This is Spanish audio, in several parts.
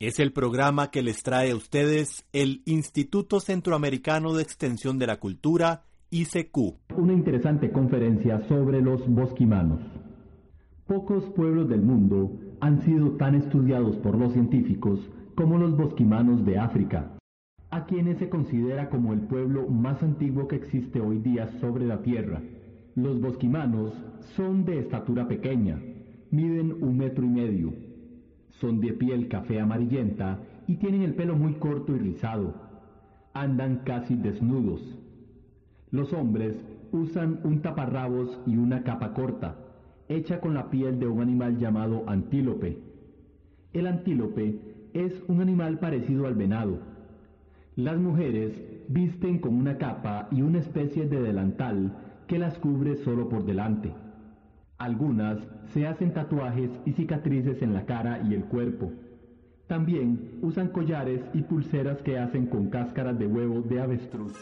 Es el programa que les trae a ustedes el Instituto Centroamericano de Extensión de la Cultura, ICQ. Una interesante conferencia sobre los bosquimanos. Pocos pueblos del mundo han sido tan estudiados por los científicos como los bosquimanos de África, a quienes se considera como el pueblo más antiguo que existe hoy día sobre la Tierra. Los bosquimanos son de estatura pequeña, miden un metro y medio, son de piel café amarillenta y tienen el pelo muy corto y rizado. Andan casi desnudos. Los hombres usan un taparrabos y una capa corta, hecha con la piel de un animal llamado antílope. El antílope es un animal parecido al venado. Las mujeres visten con una capa y una especie de delantal que las cubre solo por delante. Algunas se hacen tatuajes y cicatrices en la cara y el cuerpo. También usan collares y pulseras que hacen con cáscaras de huevo de avestruz.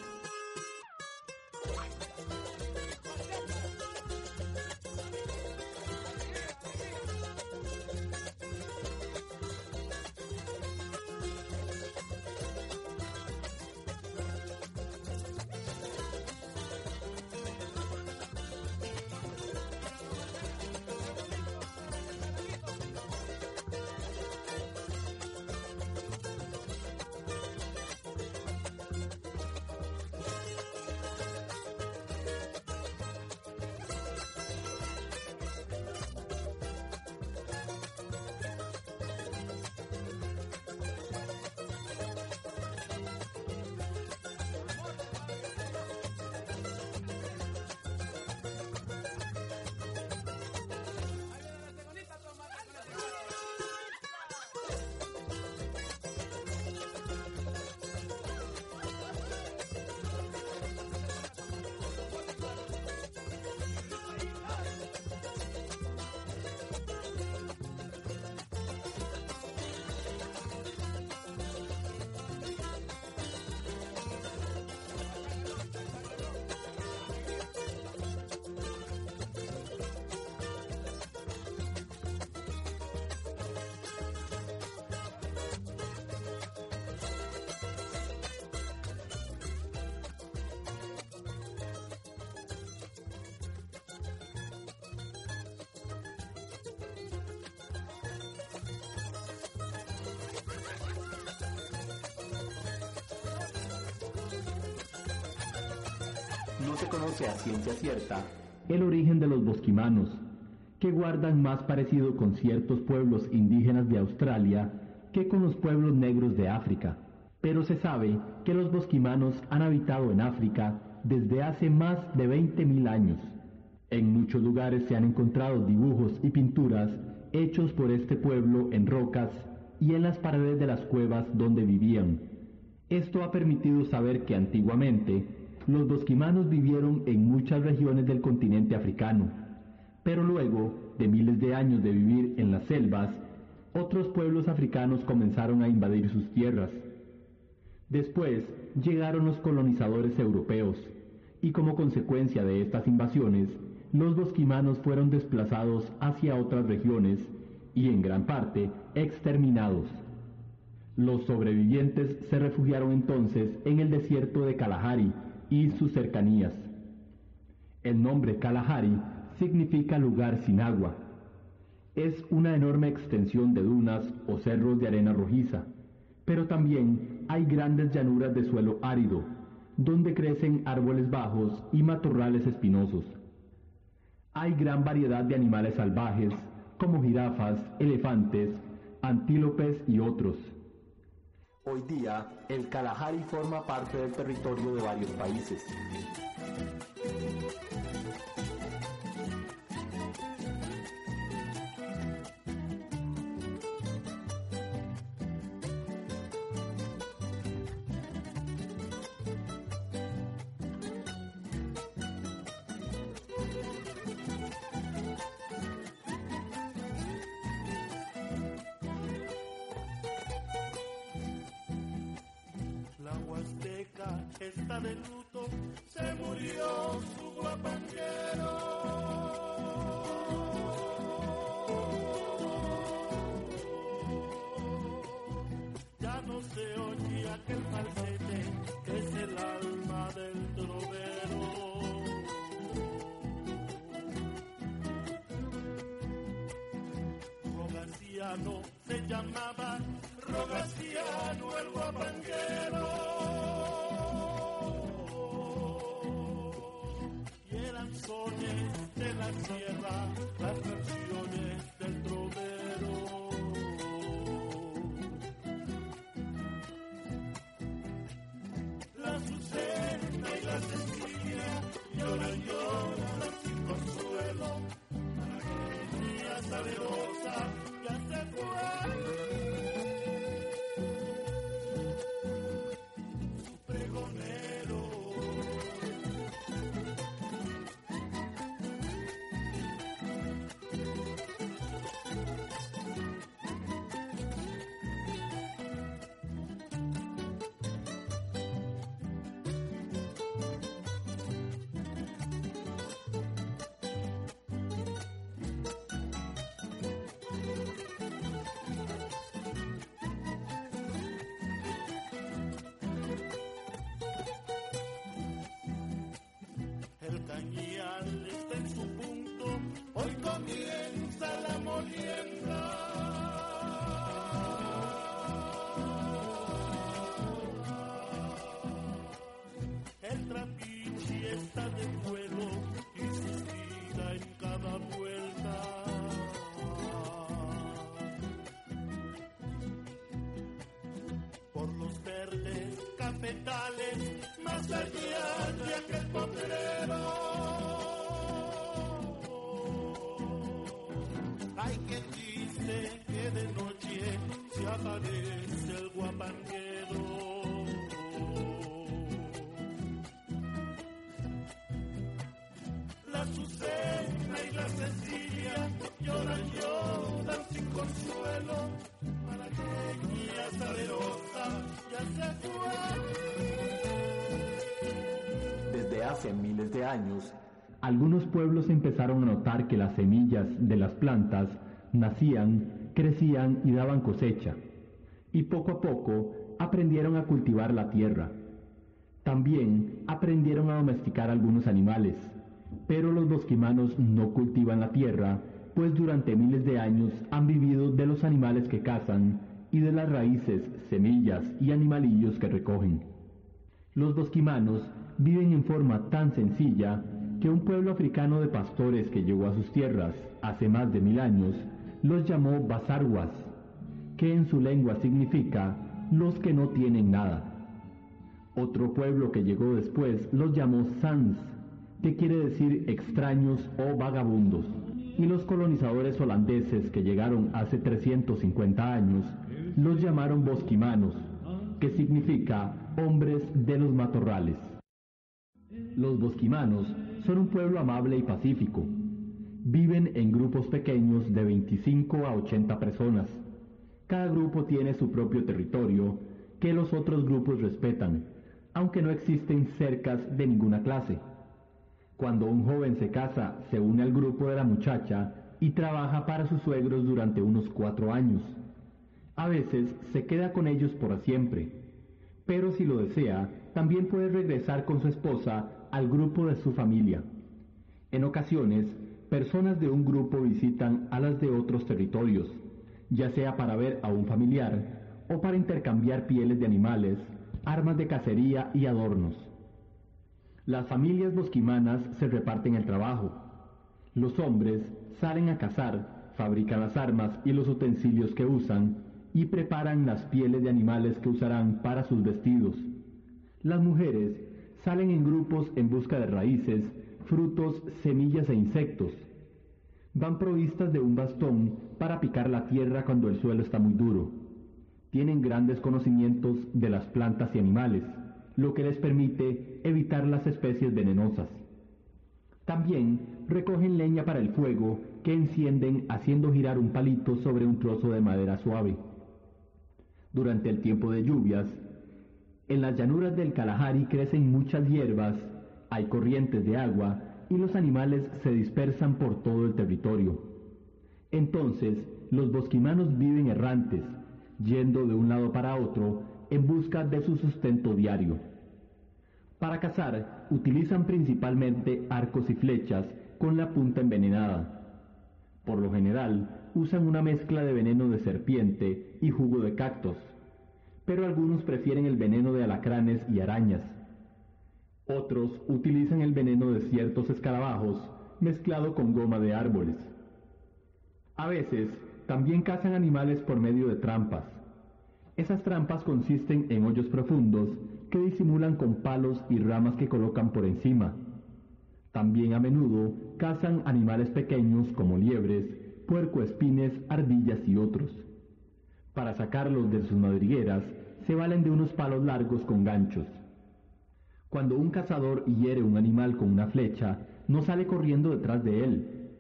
No se conoce a ciencia cierta el origen de los bosquimanos, que guardan más parecido con ciertos pueblos indígenas de Australia que con los pueblos negros de África. Pero se sabe que los bosquimanos han habitado en África desde hace más de 20.000 años. En muchos lugares se han encontrado dibujos y pinturas hechos por este pueblo en rocas y en las paredes de las cuevas donde vivían. Esto ha permitido saber que antiguamente los bosquimanos vivieron en muchas regiones del continente africano, pero luego de miles de años de vivir en las selvas, otros pueblos africanos comenzaron a invadir sus tierras. Después llegaron los colonizadores europeos, y como consecuencia de estas invasiones, los bosquimanos fueron desplazados hacia otras regiones y en gran parte exterminados. Los sobrevivientes se refugiaron entonces en el desierto de Kalahari, y sus cercanías. El nombre Kalahari significa lugar sin agua. Es una enorme extensión de dunas o cerros de arena rojiza, pero también hay grandes llanuras de suelo árido, donde crecen árboles bajos y matorrales espinosos. Hay gran variedad de animales salvajes, como jirafas, elefantes, antílopes y otros. Hoy día, el Kalahari forma parte del territorio de varios países. Está de luto, se murió su guapanguero. Ya no se oye aquel falsete que es el alma del trovero. Rogaciano se llamaba La niña Cañal está en su punto, hoy comienza la molienda. El trapiche está de vuelo y suspira en cada vuelta. por los verdes cafetales más allá de aquel potrero. Miles de años, algunos pueblos empezaron a notar que las semillas de las plantas nacían, crecían y daban cosecha, y poco a poco aprendieron a cultivar la tierra. También aprendieron a domesticar algunos animales, pero los bosquimanos no cultivan la tierra, pues durante miles de años han vivido de los animales que cazan y de las raíces, semillas y animalillos que recogen. Los bosquimanos viven en forma tan sencilla que un pueblo africano de pastores que llegó a sus tierras hace más de mil años los llamó basarguas, que en su lengua significa los que no tienen nada. Otro pueblo que llegó después los llamó sans, que quiere decir extraños o vagabundos. Y los colonizadores holandeses que llegaron hace 350 años los llamaron bosquimanos, que significa hombres de los matorrales. Los bosquimanos son un pueblo amable y pacífico. Viven en grupos pequeños de 25 a 80 personas. Cada grupo tiene su propio territorio que los otros grupos respetan, aunque no existen cercas de ninguna clase. Cuando un joven se casa, se une al grupo de la muchacha y trabaja para sus suegros durante unos cuatro años. A veces se queda con ellos por siempre, pero si lo desea, también puede regresar con su esposa al grupo de su familia. En ocasiones, personas de un grupo visitan a las de otros territorios, ya sea para ver a un familiar o para intercambiar pieles de animales, armas de cacería y adornos. Las familias bosquimanas se reparten el trabajo. Los hombres salen a cazar, fabrican las armas y los utensilios que usan y preparan las pieles de animales que usarán para sus vestidos. Las mujeres salen en grupos en busca de raíces, frutos, semillas e insectos. Van provistas de un bastón para picar la tierra cuando el suelo está muy duro. Tienen grandes conocimientos de las plantas y animales, lo que les permite evitar las especies venenosas. También recogen leña para el fuego que encienden haciendo girar un palito sobre un trozo de madera suave. Durante el tiempo de lluvias, En las llanuras del Kalahari crecen muchas hierbas, hay corrientes de agua y los animales se dispersan por todo el territorio. Entonces, los bosquimanos viven errantes, yendo de un lado para otro en busca de su sustento diario. Para cazar, utilizan principalmente arcos y flechas con la punta envenenada. Por lo general, usan una mezcla de veneno de serpiente y jugo de cactus pero algunos prefieren el veneno de alacranes y arañas. Otros utilizan el veneno de ciertos escarabajos mezclado con goma de árboles. A veces también cazan animales por medio de trampas. Esas trampas consisten en hoyos profundos que disimulan con palos y ramas que colocan por encima. También a menudo cazan animales pequeños como liebres, puercoespines, ardillas y otros. Para sacarlos de sus madrigueras, se valen de unos palos largos con ganchos. Cuando un cazador hiere un animal con una flecha, no sale corriendo detrás de él.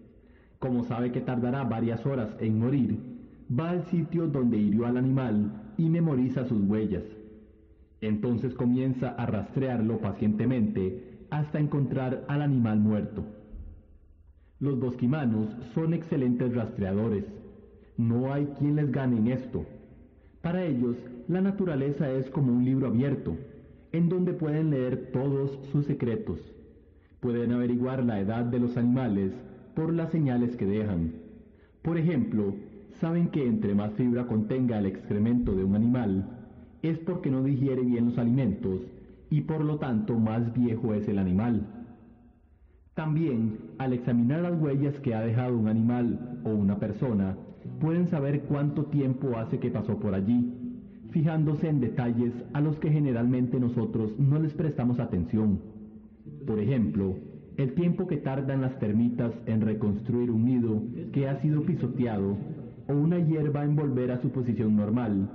Como sabe que tardará varias horas en morir, va al sitio donde hirió al animal y memoriza sus huellas. Entonces comienza a rastrearlo pacientemente hasta encontrar al animal muerto. Los bosquimanos son excelentes rastreadores. No hay quien les gane en esto. Para ellos, la naturaleza es como un libro abierto, en donde pueden leer todos sus secretos. Pueden averiguar la edad de los animales por las señales que dejan. Por ejemplo, saben que entre más fibra contenga el excremento de un animal, es porque no digiere bien los alimentos y por lo tanto más viejo es el animal. También, al examinar las huellas que ha dejado un animal o una persona, pueden saber cuánto tiempo hace que pasó por allí, fijándose en detalles a los que generalmente nosotros no les prestamos atención. Por ejemplo, el tiempo que tardan las termitas en reconstruir un nido que ha sido pisoteado, o una hierba en volver a su posición normal,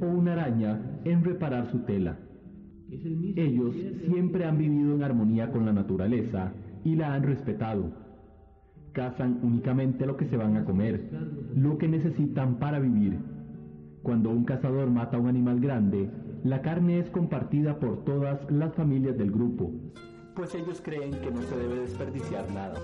o una araña en reparar su tela. Ellos siempre han vivido en armonía con la naturaleza y la han respetado cazan únicamente lo que se van a comer, lo que necesitan para vivir. Cuando un cazador mata a un animal grande, la carne es compartida por todas las familias del grupo, pues ellos creen que no se debe desperdiciar nada.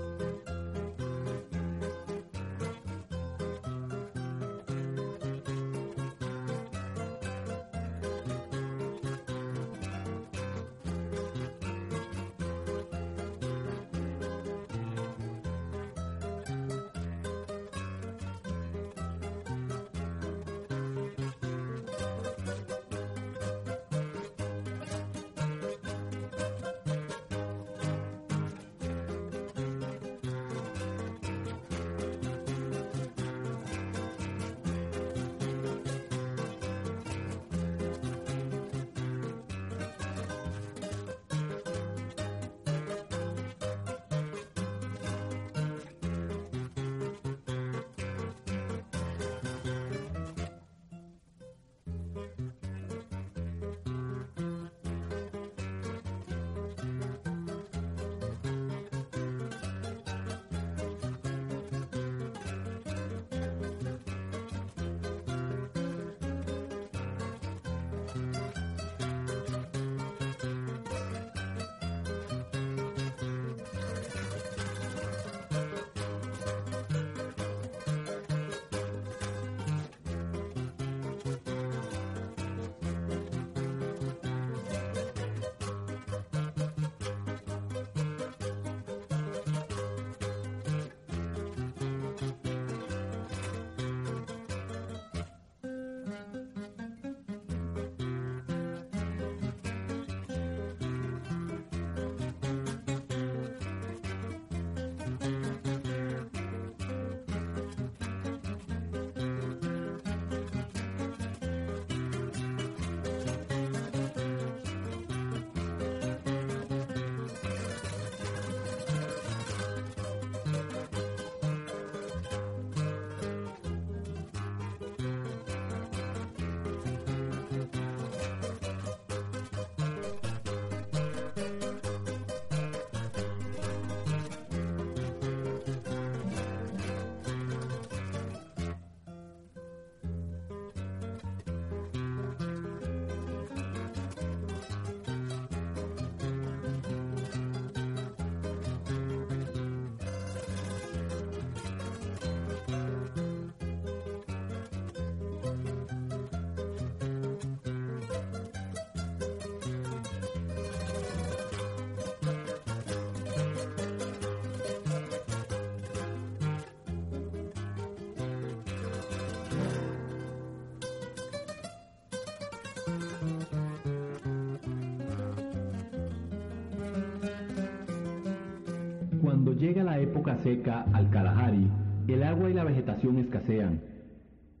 Cuando llega la época seca al Kalahari, el agua y la vegetación escasean.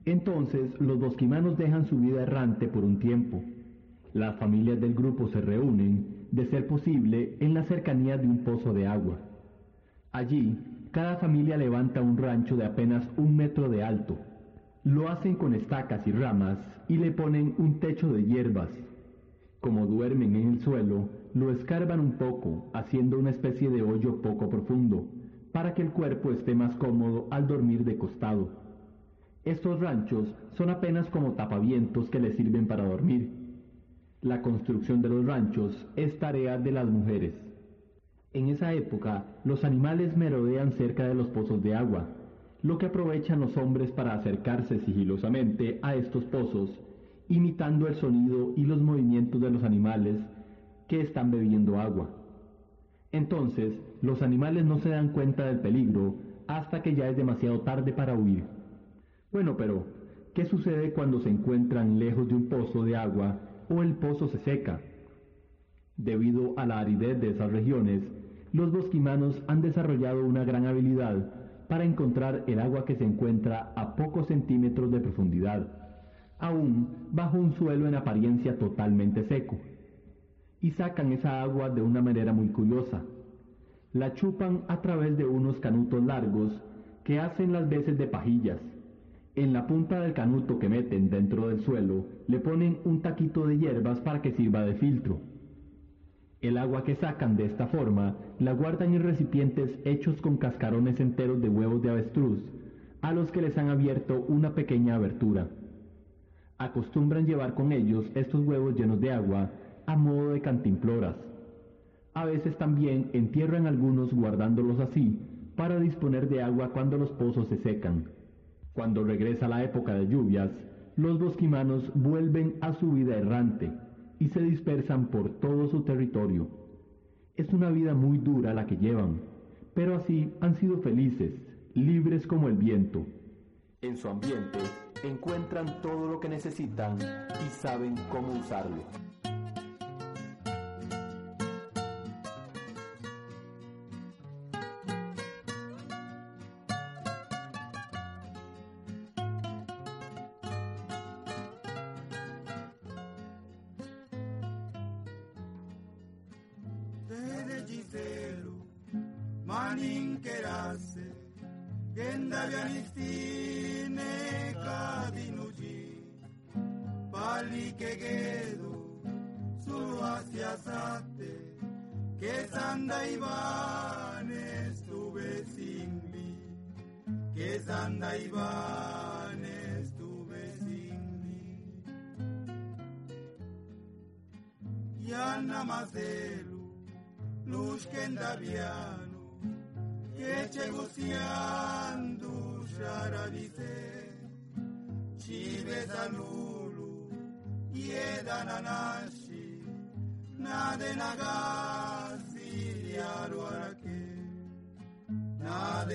Entonces los bosquimanos dejan su vida errante por un tiempo. Las familias del grupo se reúnen, de ser posible, en la cercanía de un pozo de agua. Allí, cada familia levanta un rancho de apenas un metro de alto. Lo hacen con estacas y ramas y le ponen un techo de hierbas. Como duermen en el suelo, lo escarban un poco, haciendo una especie de hoyo poco profundo, para que el cuerpo esté más cómodo al dormir de costado. Estos ranchos son apenas como tapavientos que le sirven para dormir. La construcción de los ranchos es tarea de las mujeres. En esa época, los animales merodean cerca de los pozos de agua, lo que aprovechan los hombres para acercarse sigilosamente a estos pozos, imitando el sonido y los movimientos de los animales que están bebiendo agua. Entonces, los animales no se dan cuenta del peligro hasta que ya es demasiado tarde para huir. Bueno, pero, ¿qué sucede cuando se encuentran lejos de un pozo de agua o el pozo se seca? Debido a la aridez de esas regiones, los bosquimanos han desarrollado una gran habilidad para encontrar el agua que se encuentra a pocos centímetros de profundidad, aún bajo un suelo en apariencia totalmente seco. Y sacan esa agua de una manera muy curiosa. La chupan a través de unos canutos largos que hacen las veces de pajillas. En la punta del canuto que meten dentro del suelo le ponen un taquito de hierbas para que sirva de filtro. El agua que sacan de esta forma la guardan en recipientes hechos con cascarones enteros de huevos de avestruz, a los que les han abierto una pequeña abertura. Acostumbran llevar con ellos estos huevos llenos de agua a modo de cantimploras. A veces también entierran algunos guardándolos así para disponer de agua cuando los pozos se secan. Cuando regresa la época de lluvias, los bosquimanos vuelven a su vida errante y se dispersan por todo su territorio. Es una vida muy dura la que llevan, pero así han sido felices, libres como el viento. En su ambiente encuentran todo lo que necesitan y saben cómo usarlo. Hechicero, maninkerase, gendavianistine kadinuji, pali kegedo, solo hacia sate, que sanda Iván estuve sin mí, que sanda Iván estuve sin mí. Ya nada más luz que enda viano, que che gociando xara dice, chive da lulu, e da nanaxi, na de nagasi, diaro araque, na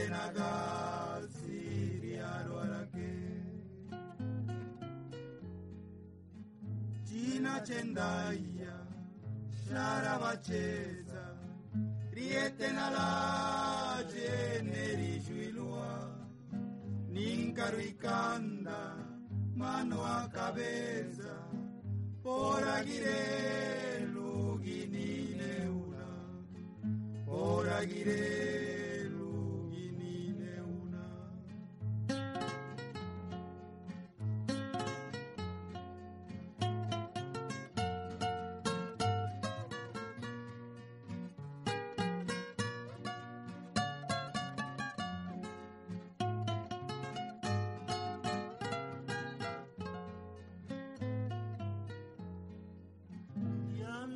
rietenala la juilua ninkaruikanda mano a cabeza por aguiré luguinineuna por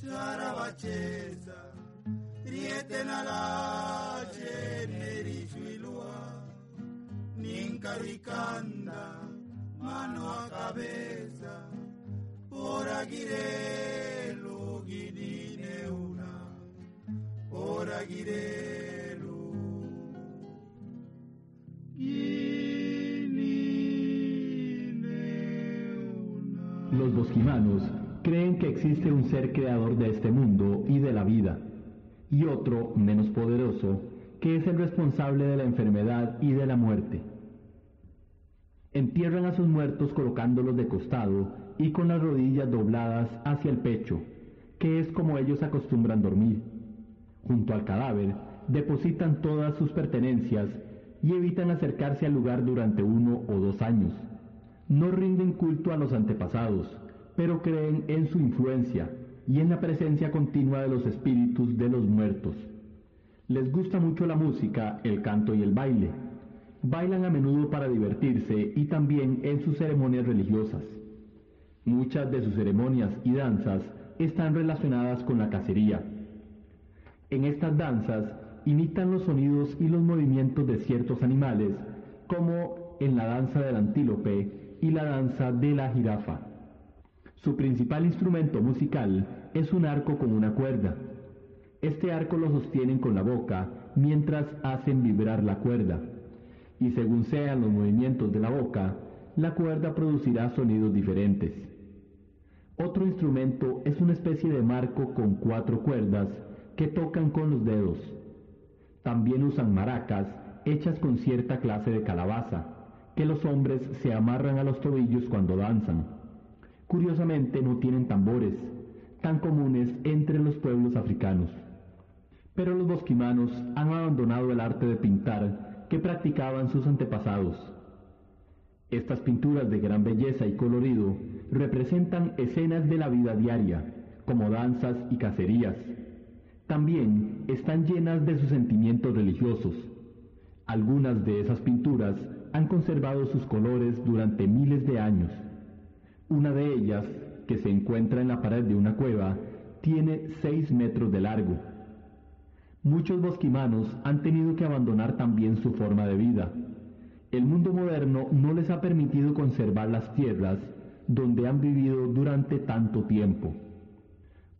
chives a lulu, yeda nanashi, nade nagasi riaruarake, Nade nagasi diarwarake Gina cendaya Sharabacheza Riete nala generi juilua ancaricanda, mano a cabeza, por aguirelo guinine una, por aguirelo. Los bosquimanos creen que existe un ser creador de este mundo y de la vida, y otro, menos poderoso, que es el responsable de la enfermedad y de la muerte. Entierran a sus muertos colocándolos de costado y con las rodillas dobladas hacia el pecho, que es como ellos acostumbran dormir. Junto al cadáver depositan todas sus pertenencias y evitan acercarse al lugar durante uno o dos años. No rinden culto a los antepasados, pero creen en su influencia y en la presencia continua de los espíritus de los muertos. Les gusta mucho la música, el canto y el baile. Bailan a menudo para divertirse y también en sus ceremonias religiosas. Muchas de sus ceremonias y danzas están relacionadas con la cacería. En estas danzas imitan los sonidos y los movimientos de ciertos animales, como en la danza del antílope y la danza de la jirafa. Su principal instrumento musical es un arco con una cuerda. Este arco lo sostienen con la boca mientras hacen vibrar la cuerda. Y según sean los movimientos de la boca, la cuerda producirá sonidos diferentes. Otro instrumento es una especie de marco con cuatro cuerdas que tocan con los dedos. También usan maracas hechas con cierta clase de calabaza, que los hombres se amarran a los tobillos cuando danzan. Curiosamente no tienen tambores, tan comunes entre los pueblos africanos. Pero los bosquimanos han abandonado el arte de pintar que practicaban sus antepasados. Estas pinturas de gran belleza y colorido representan escenas de la vida diaria, como danzas y cacerías. También están llenas de sus sentimientos religiosos. Algunas de esas pinturas han conservado sus colores durante miles de años. Una de ellas, que se encuentra en la pared de una cueva, tiene 6 metros de largo. Muchos bosquimanos han tenido que abandonar también su forma de vida. El mundo moderno no les ha permitido conservar las tierras donde han vivido durante tanto tiempo.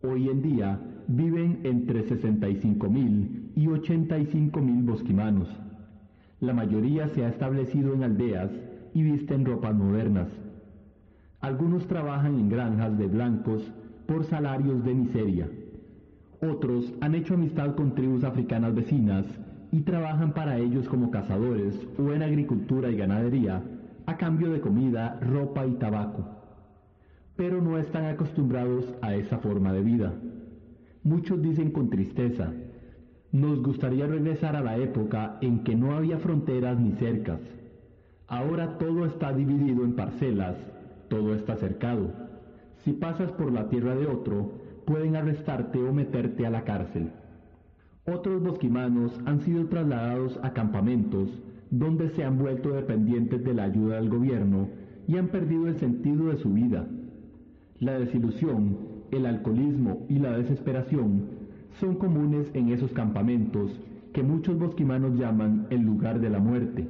Hoy en día viven entre 65.000 y 85.000 bosquimanos. La mayoría se ha establecido en aldeas y visten ropas modernas. Algunos trabajan en granjas de blancos por salarios de miseria. Otros han hecho amistad con tribus africanas vecinas y trabajan para ellos como cazadores o en agricultura y ganadería a cambio de comida, ropa y tabaco. Pero no están acostumbrados a esa forma de vida. Muchos dicen con tristeza, nos gustaría regresar a la época en que no había fronteras ni cercas. Ahora todo está dividido en parcelas, todo está cercado. Si pasas por la tierra de otro, pueden arrestarte o meterte a la cárcel. Otros bosquimanos han sido trasladados a campamentos donde se han vuelto dependientes de la ayuda del gobierno y han perdido el sentido de su vida. La desilusión, el alcoholismo y la desesperación son comunes en esos campamentos que muchos bosquimanos llaman el lugar de la muerte.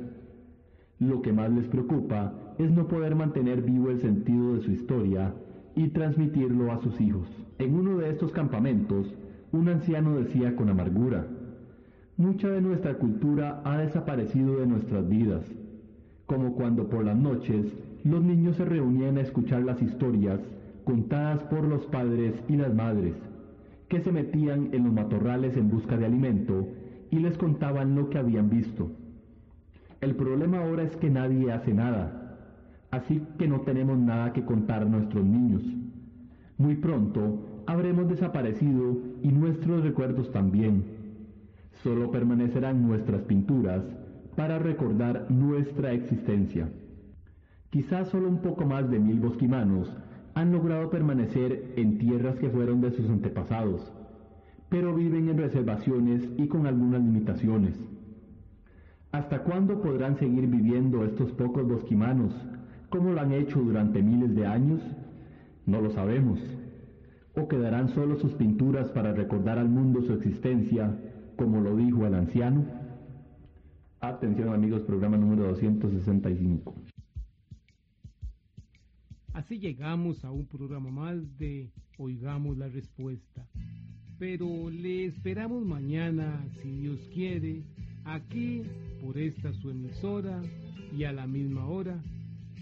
Lo que más les preocupa es no poder mantener vivo el sentido de su historia y transmitirlo a sus hijos. En uno de estos campamentos, un anciano decía con amargura, Mucha de nuestra cultura ha desaparecido de nuestras vidas, como cuando por las noches los niños se reunían a escuchar las historias contadas por los padres y las madres, que se metían en los matorrales en busca de alimento y les contaban lo que habían visto. El problema ahora es que nadie hace nada, así que no tenemos nada que contar a nuestros niños. Muy pronto habremos desaparecido y nuestros recuerdos también. Solo permanecerán nuestras pinturas para recordar nuestra existencia. Quizás solo un poco más de mil bosquimanos han logrado permanecer en tierras que fueron de sus antepasados, pero viven en reservaciones y con algunas limitaciones. ¿Hasta cuándo podrán seguir viviendo estos pocos bosquimanos como lo han hecho durante miles de años? No lo sabemos. ¿O quedarán solo sus pinturas para recordar al mundo su existencia, como lo dijo el anciano? Atención amigos, programa número 265. Así llegamos a un programa más de Oigamos la Respuesta. Pero le esperamos mañana, si Dios quiere, aquí por esta su emisora y a la misma hora.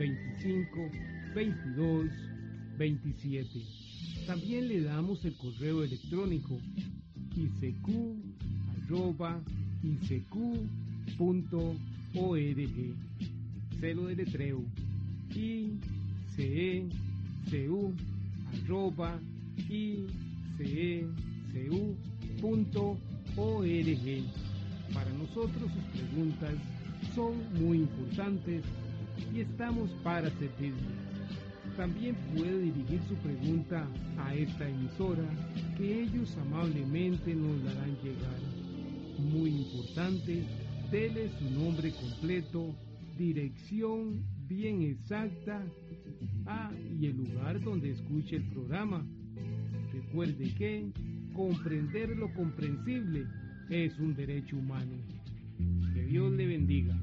25 22 27. También le damos el correo electrónico icq.org. Celo de letreo icecu.org. Para nosotros sus preguntas son muy importantes y estamos para servirle. También puede dirigir su pregunta a esta emisora que ellos amablemente nos darán llegar. Muy importante, dele su nombre completo, dirección bien exacta ah, y el lugar donde escuche el programa. Recuerde que comprender lo comprensible es un derecho humano. Que Dios le bendiga.